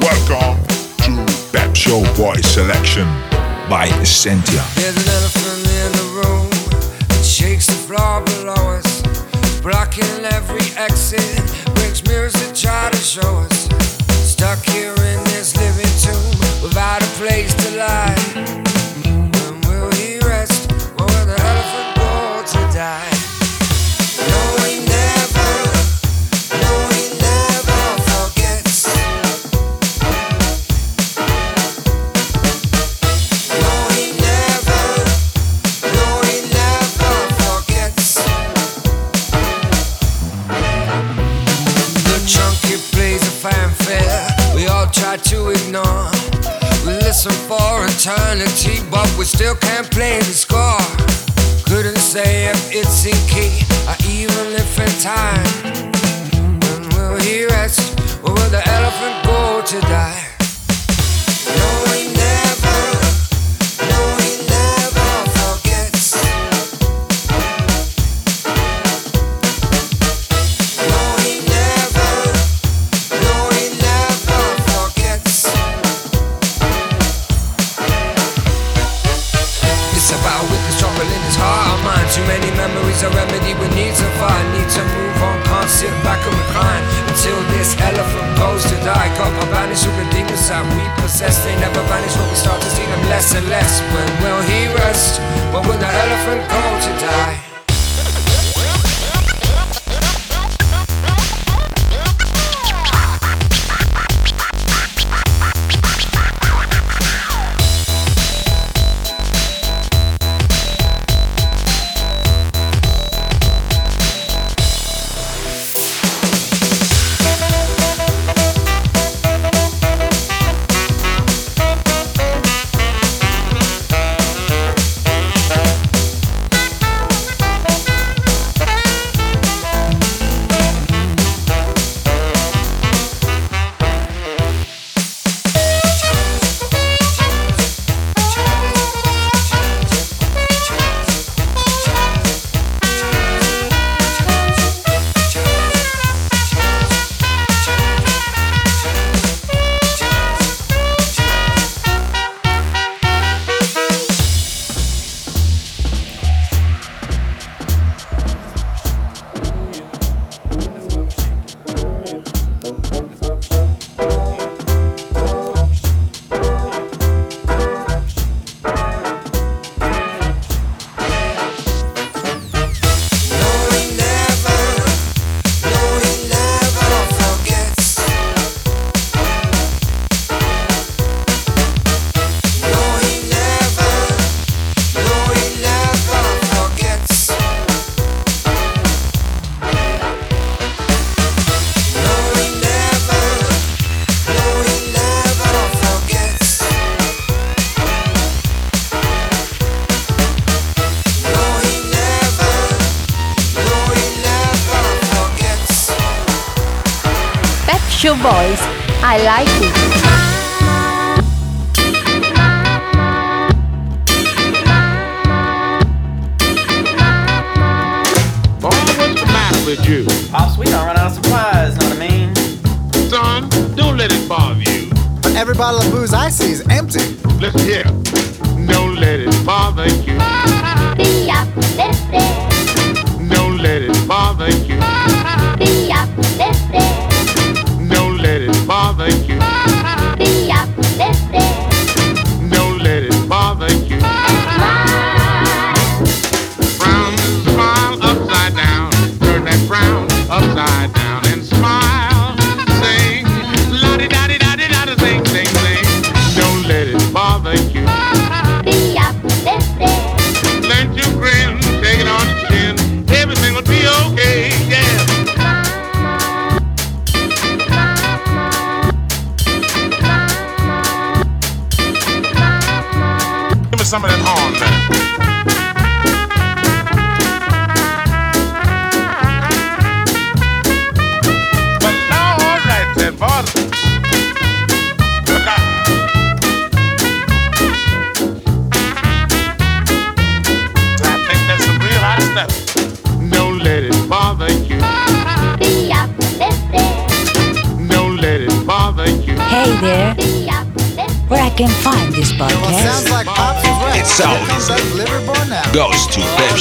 Welcome to Pep Show Boy Selection by Essentia. There's an elephant in the room that shakes the floor below us, blocking every exit. Brings that try to show us eternity, but we still can't play the score. Couldn't say if it's in key or even if in time. When will he rest? Or will the elephant go to die? No, he the we possess. They never vanish when we start to see them less and less. When will he rest? When will the elephant go to die?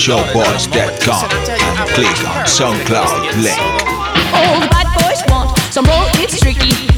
ShowBoys.com and click on SoundCloud link. All the bad boys want some roll, it's tricky.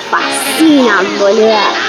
Fascina, boludo.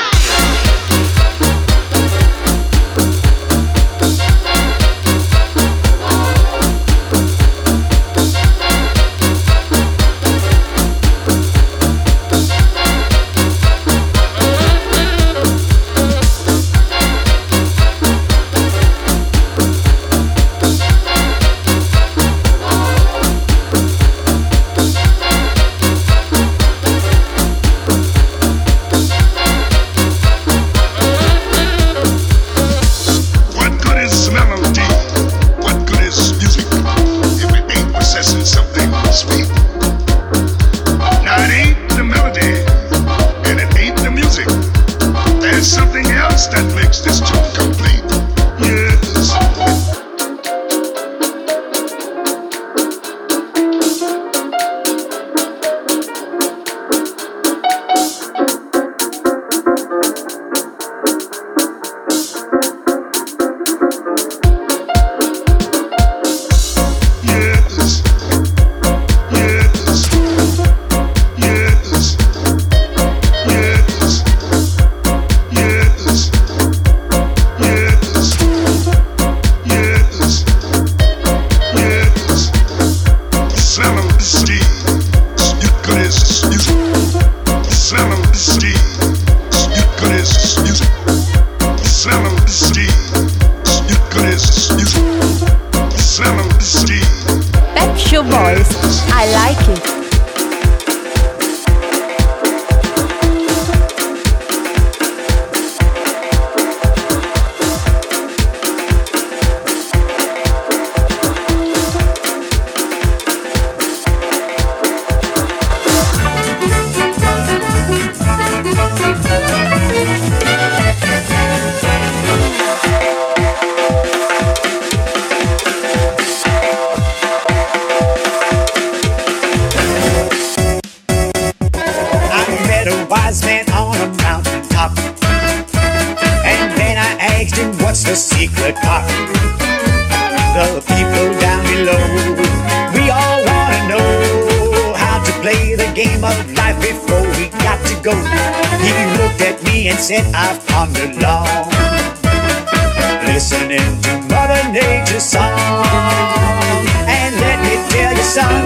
wise man on a mountain top. And then I asked him, what's the secret pop? The people down below, we all wanna know how to play the game of life before we got to go. He looked at me and said, I've pondered long, listening to Mother Nature's song. And let me tell you, son,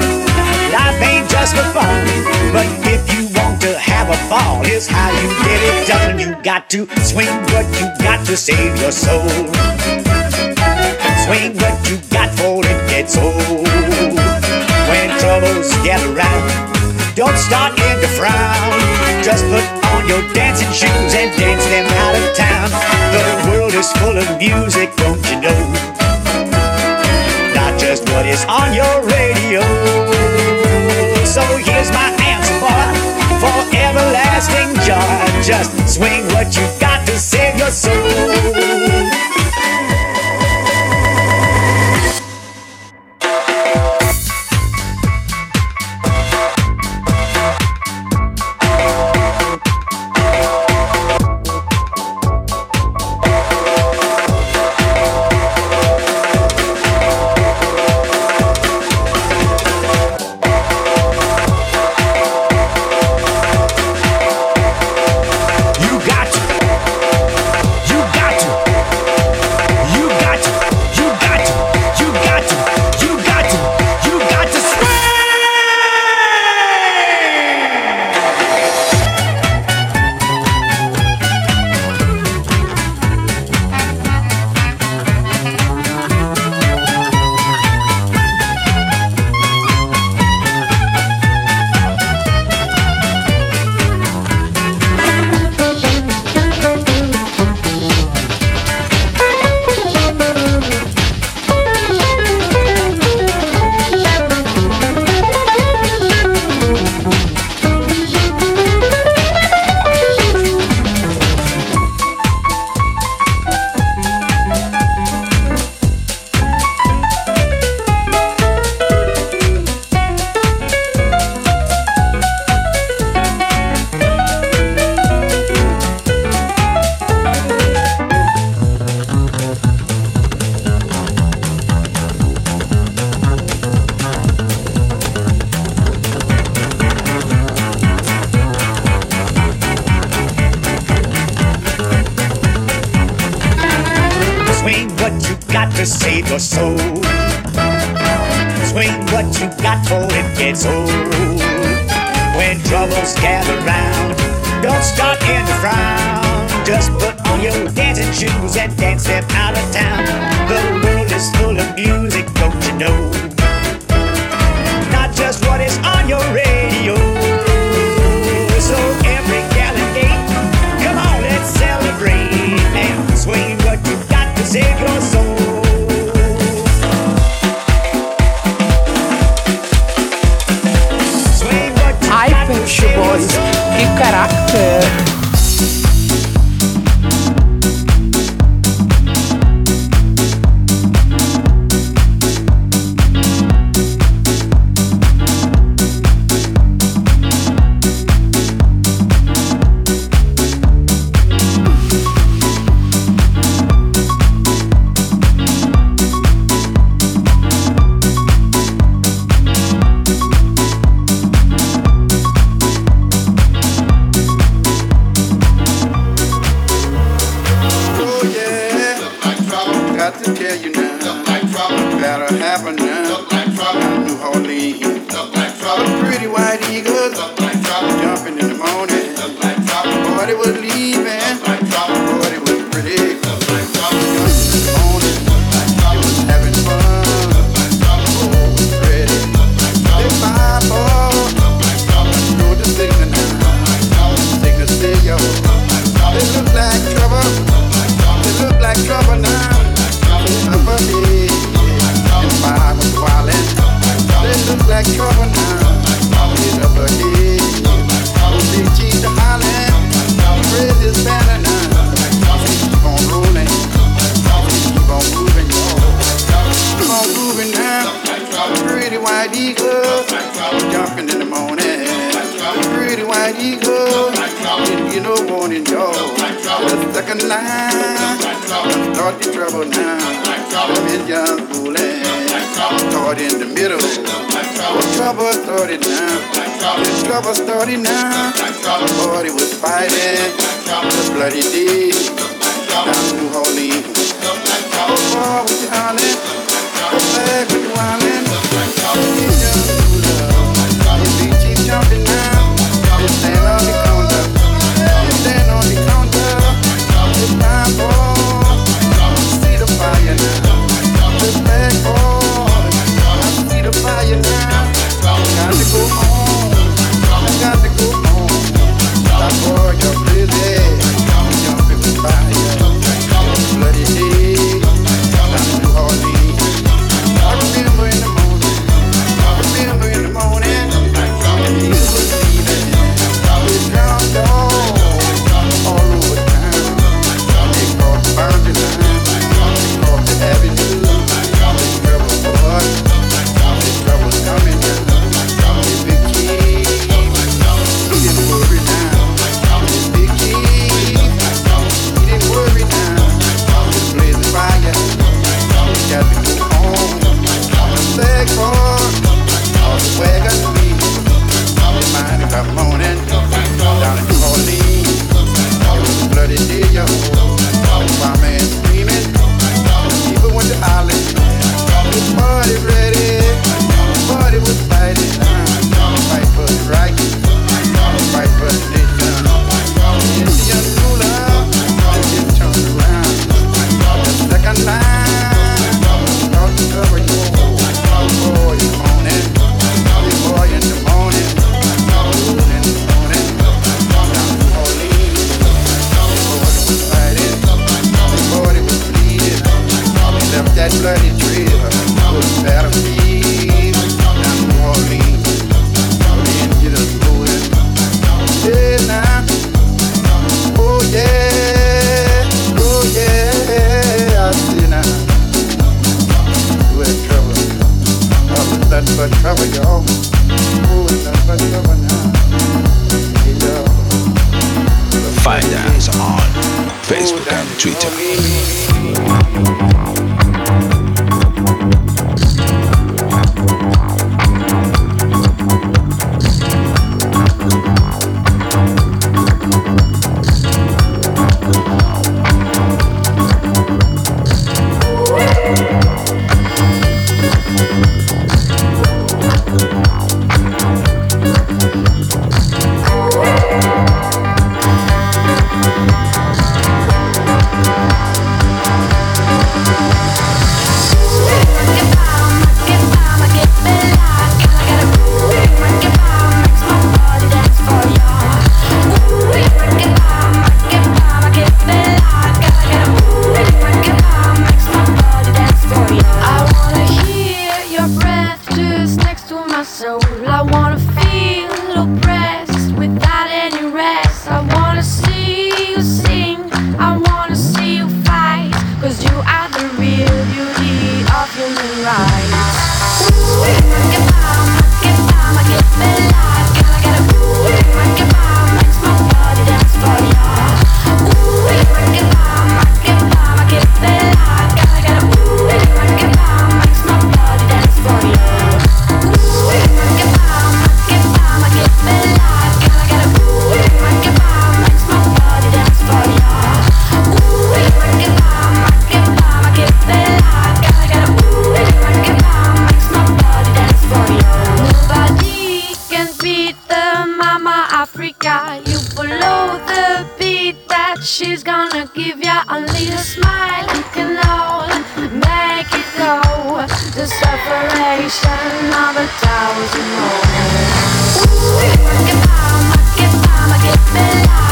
life ain't just for fun, but if you have a fall is how you get it done. You got to swing what you got to save your soul. Swing what you got for it gets old. When troubles get around, don't start in the frown. Just put on your dancing shoes and dance them out of town. The world is full of music, don't you know? Not just what is on your radio. Just enjoy, just swing what you got. Facebook and Twitter. the separation of a thousand homes. Ooh, get by, get by, get by.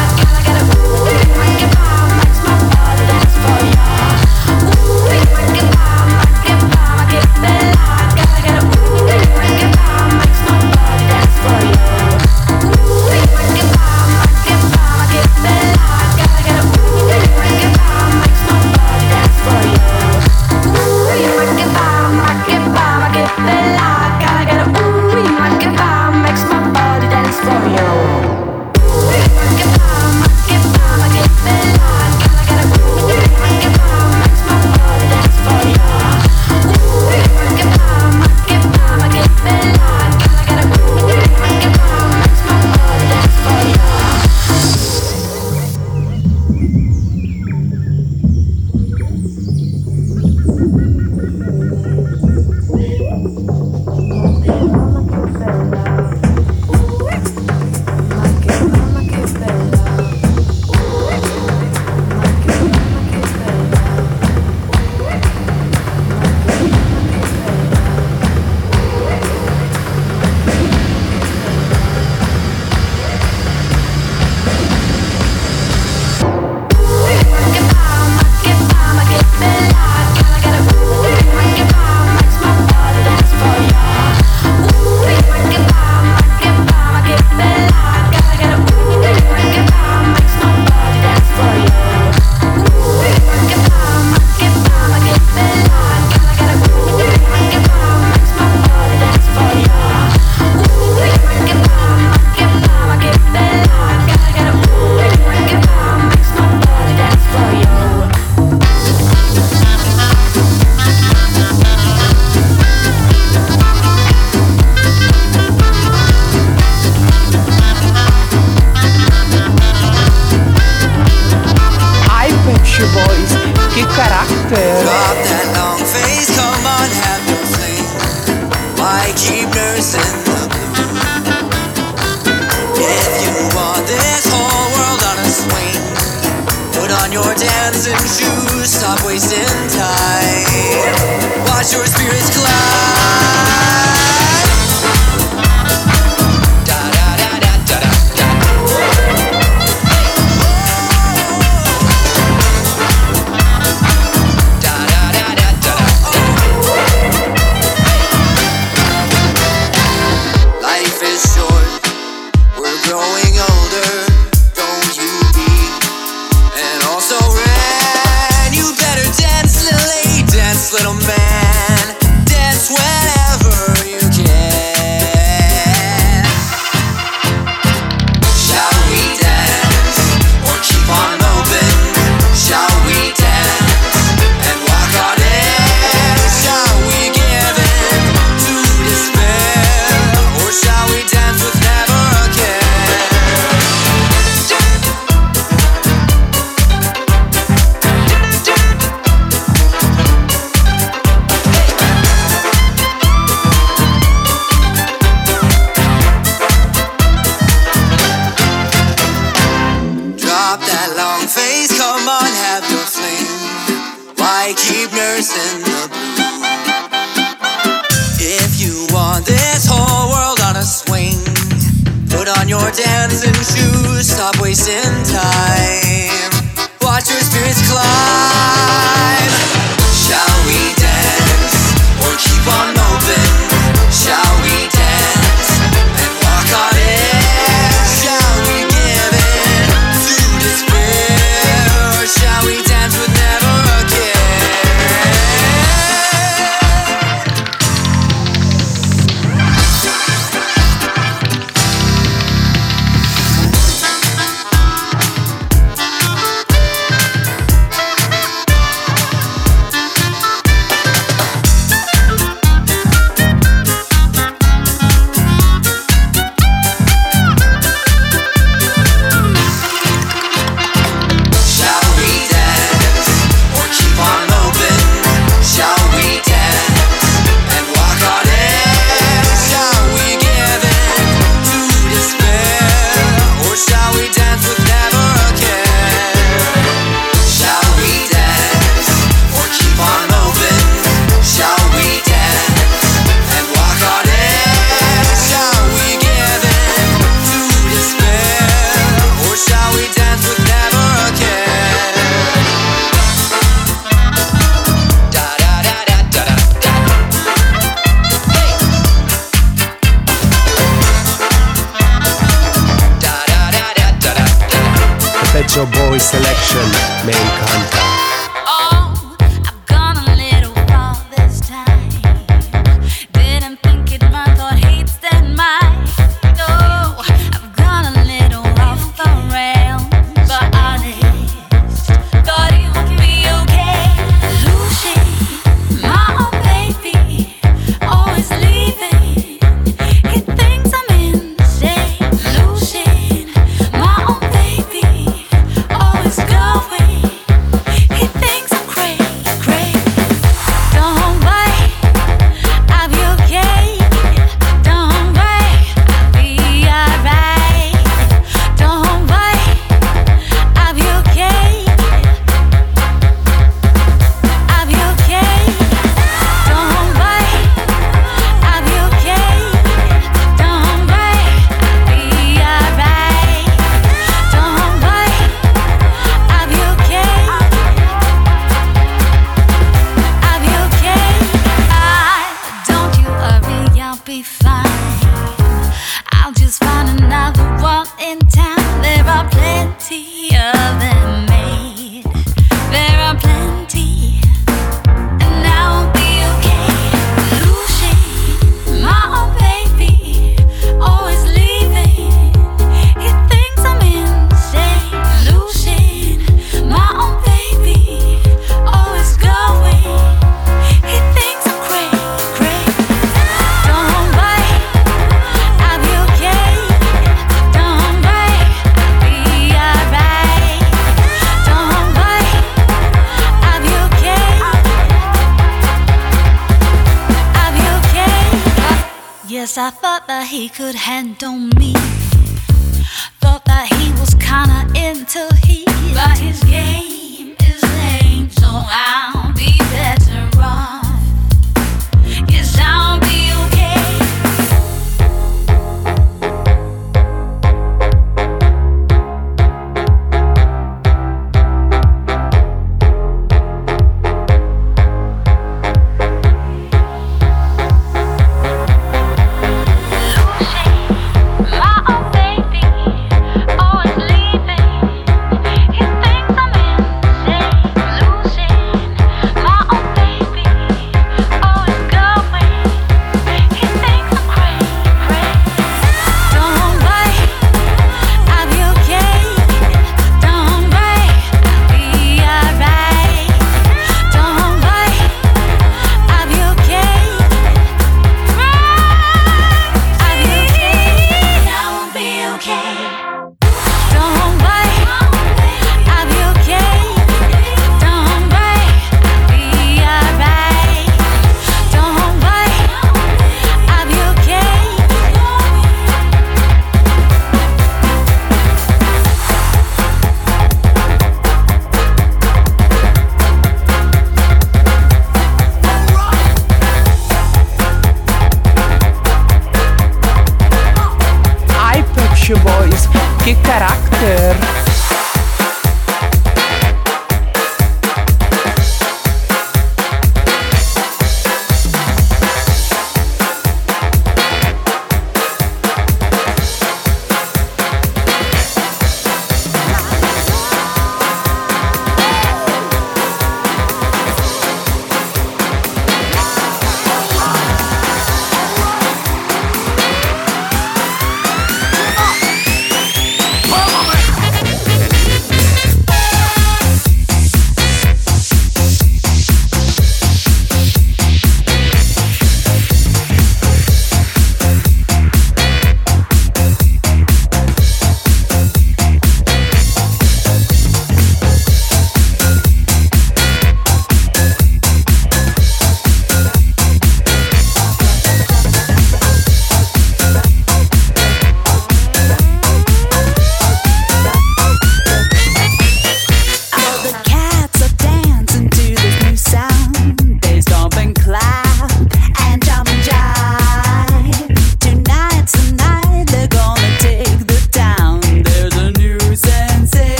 dancing shoes, stop wasting time.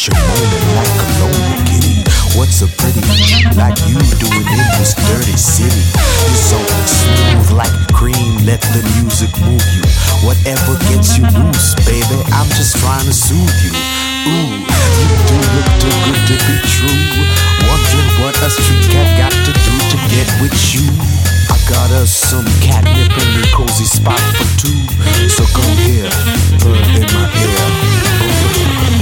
got you moaning like a lonely kitty. What's a pretty like you doing in this dirty city? You're so smooth like cream, let the music move you. Whatever gets you loose, baby, I'm just trying to soothe you. Ooh, you do look too good to be true. Wondering what a street cat got to do to get with you. I got us some catnip in the cozy spot for two. So come here, bird in my ear. Ooh.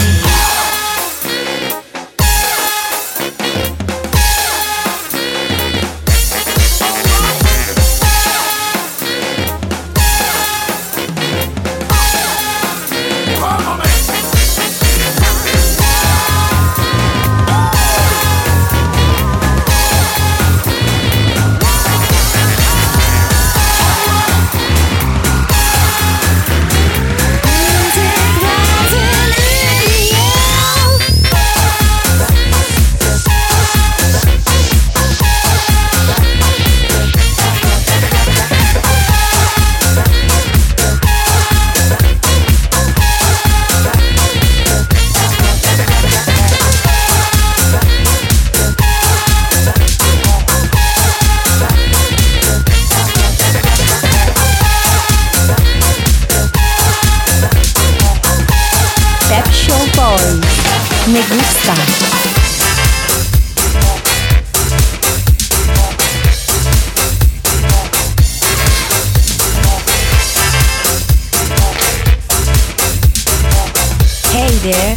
there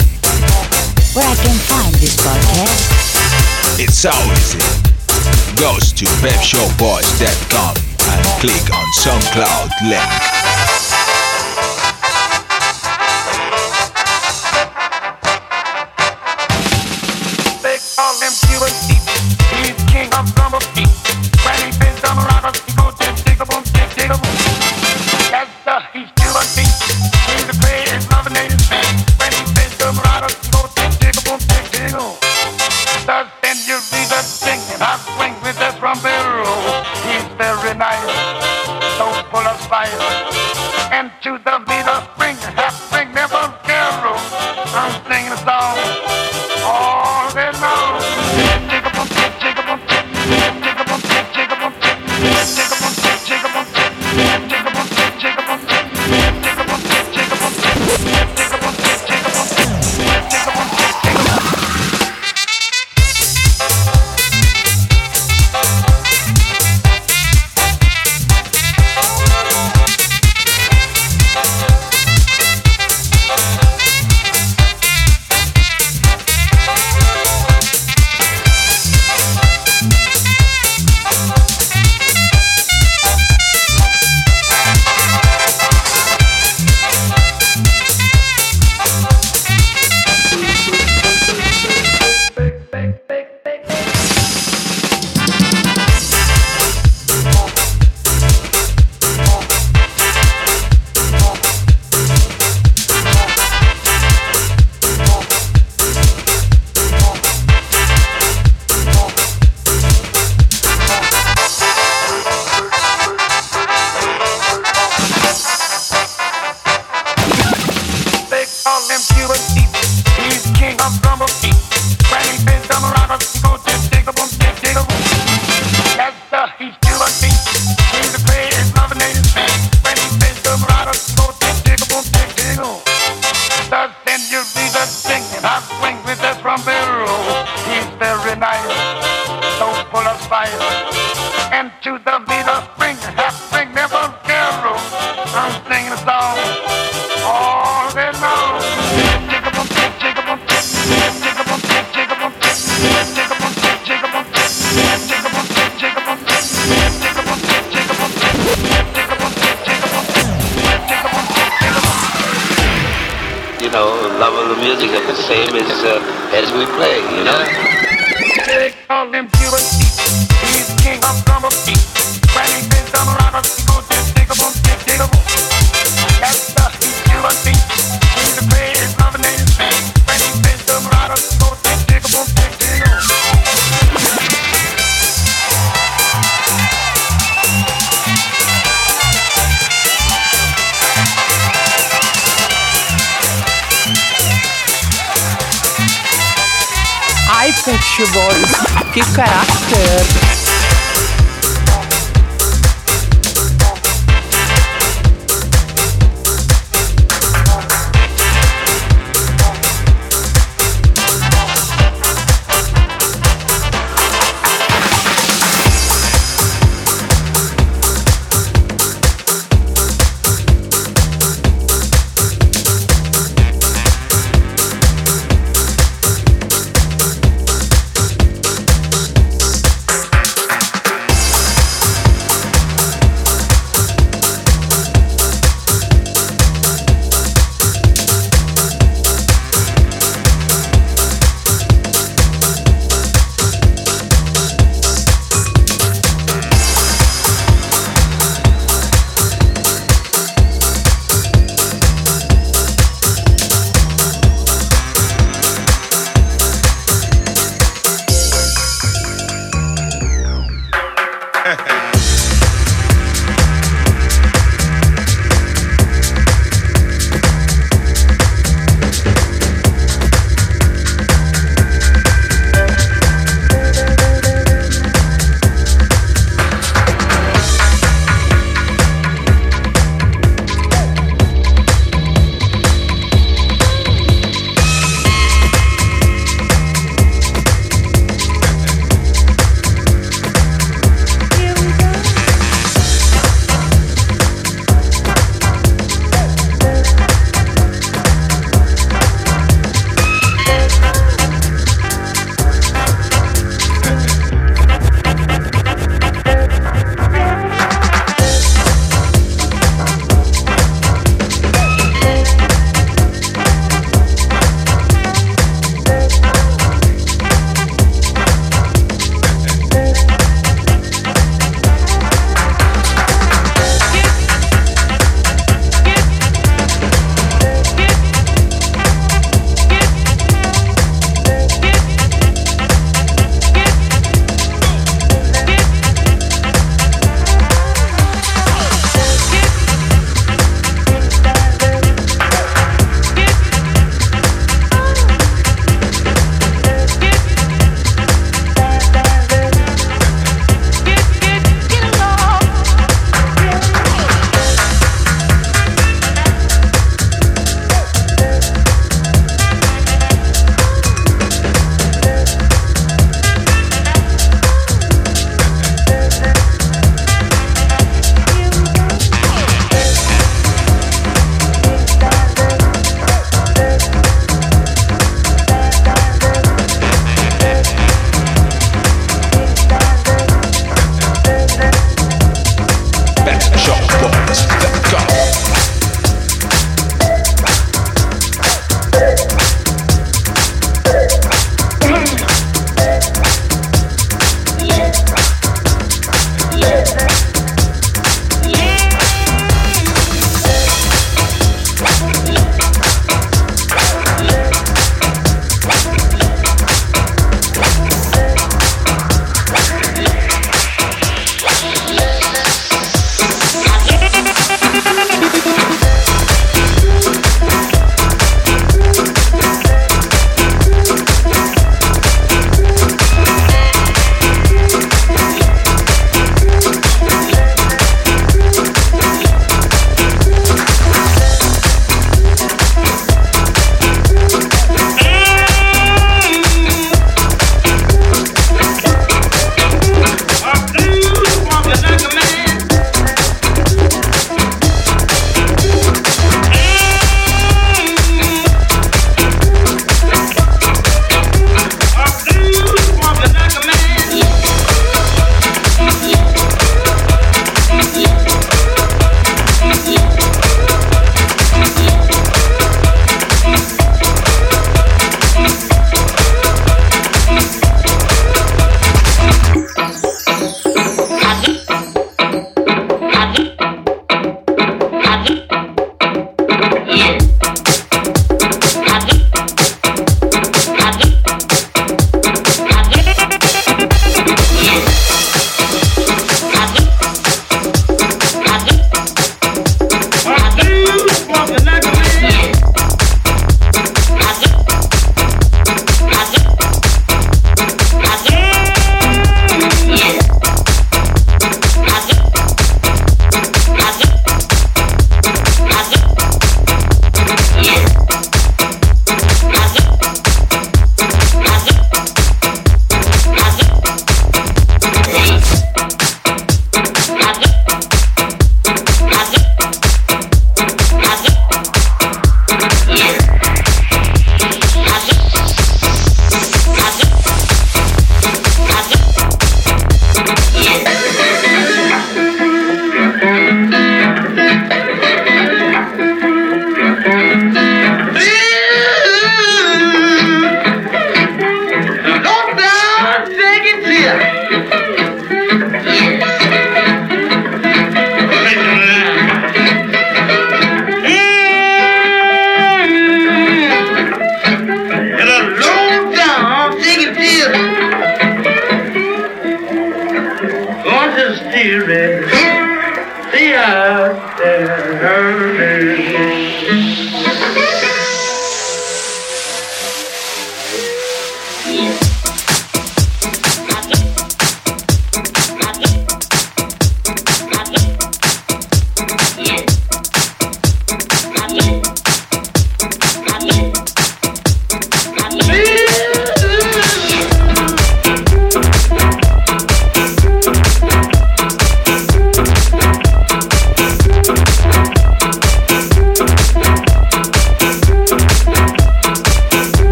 where I can find this podcast. It's so easy. Go to webshowboys.com and click on SoundCloud link.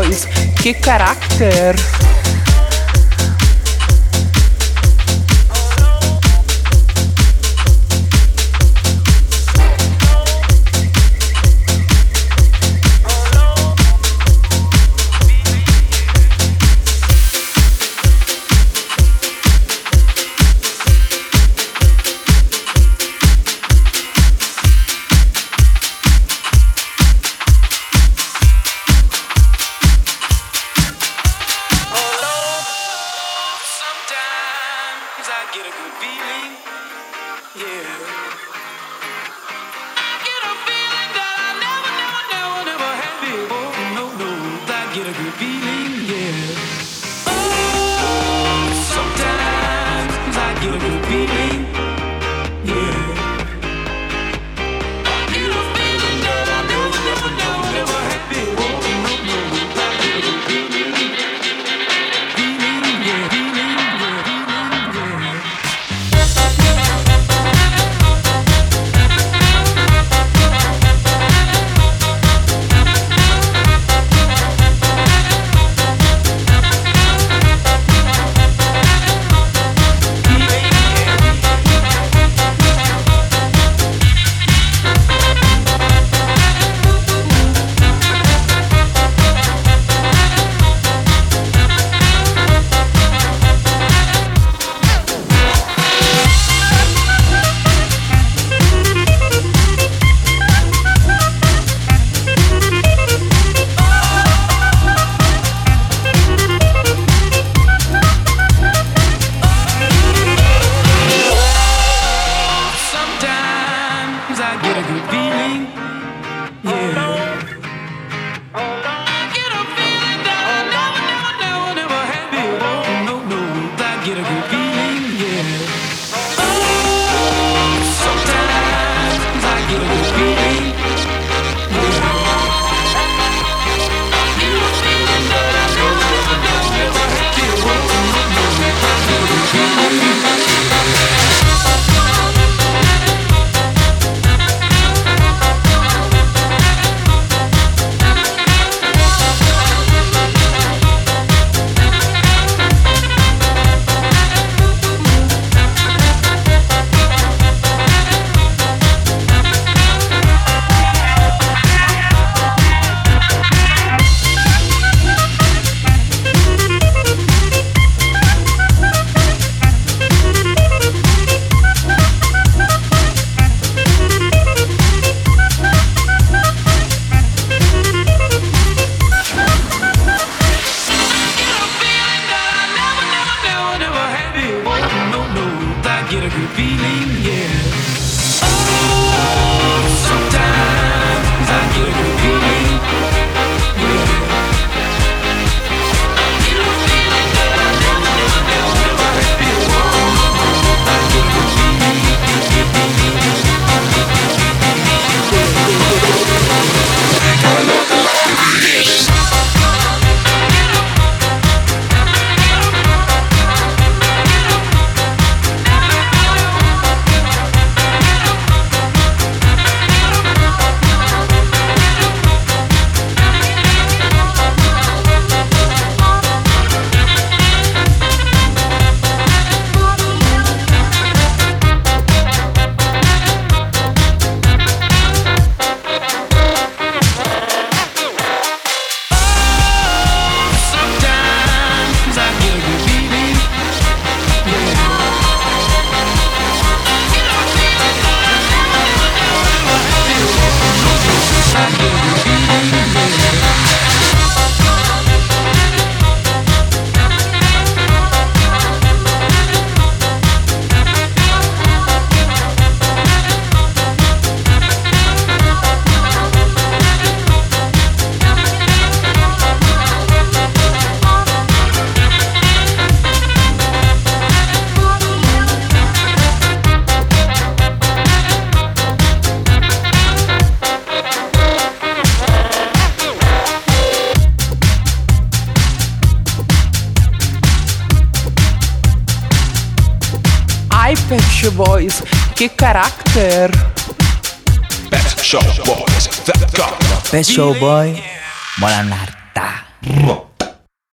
voz. É que caráter! Che carattere! Pep's Show Boys, that Pep's Show Boy, mola harta. Rata.